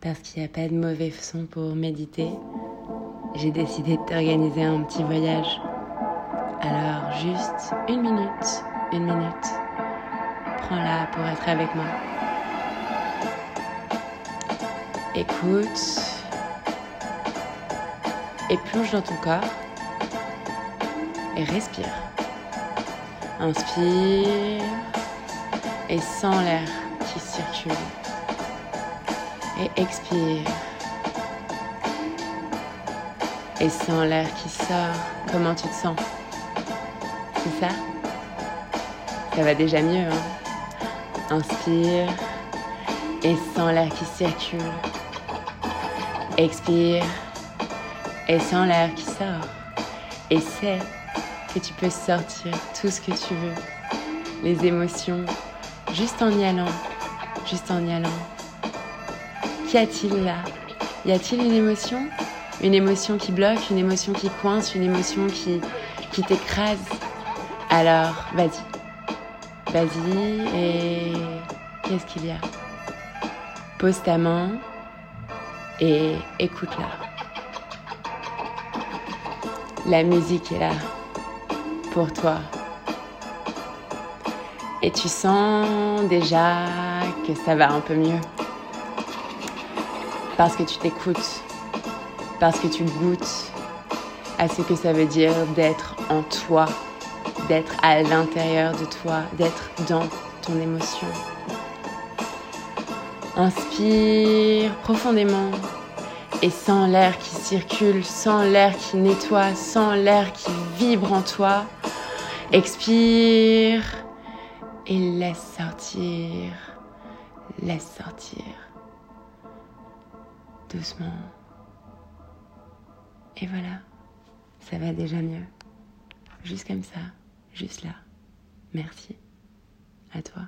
parce qu'il n'y a pas de mauvais son pour méditer, j'ai décidé de t'organiser un petit voyage. Alors juste une minute, une minute, prends-la pour être avec moi. Écoute et plonge dans ton corps et respire. Inspire et sens l'air qui circule. Et expire. Et sens l'air qui sort. Comment tu te sens? C'est ça? Ça va déjà mieux. Hein? Inspire et sens l'air qui circule. Expire et sens l'air qui sort. Et sais que tu peux sortir tout ce que tu veux. Les émotions, juste en y allant, juste en y allant. Qu'y a-t-il là? Y a-t-il une émotion? Une émotion qui bloque, une émotion qui coince, une émotion qui, qui t'écrase? Alors, vas-y. Vas-y et qu'est-ce qu'il y a? Pose ta main et écoute-la. La musique est là pour toi. Et tu sens déjà que ça va un peu mieux. Parce que tu t'écoutes. Parce que tu goûtes à ce que ça veut dire d'être en toi, d'être à l'intérieur de toi, d'être dans ton émotion. Inspire profondément et sens l'air qui circule, sens l'air qui nettoie, sens l'air qui vibre en toi. Expire et laisse sortir, laisse sortir. Doucement. Et voilà, ça va déjà mieux. Juste comme ça, juste là. Merci. À toi.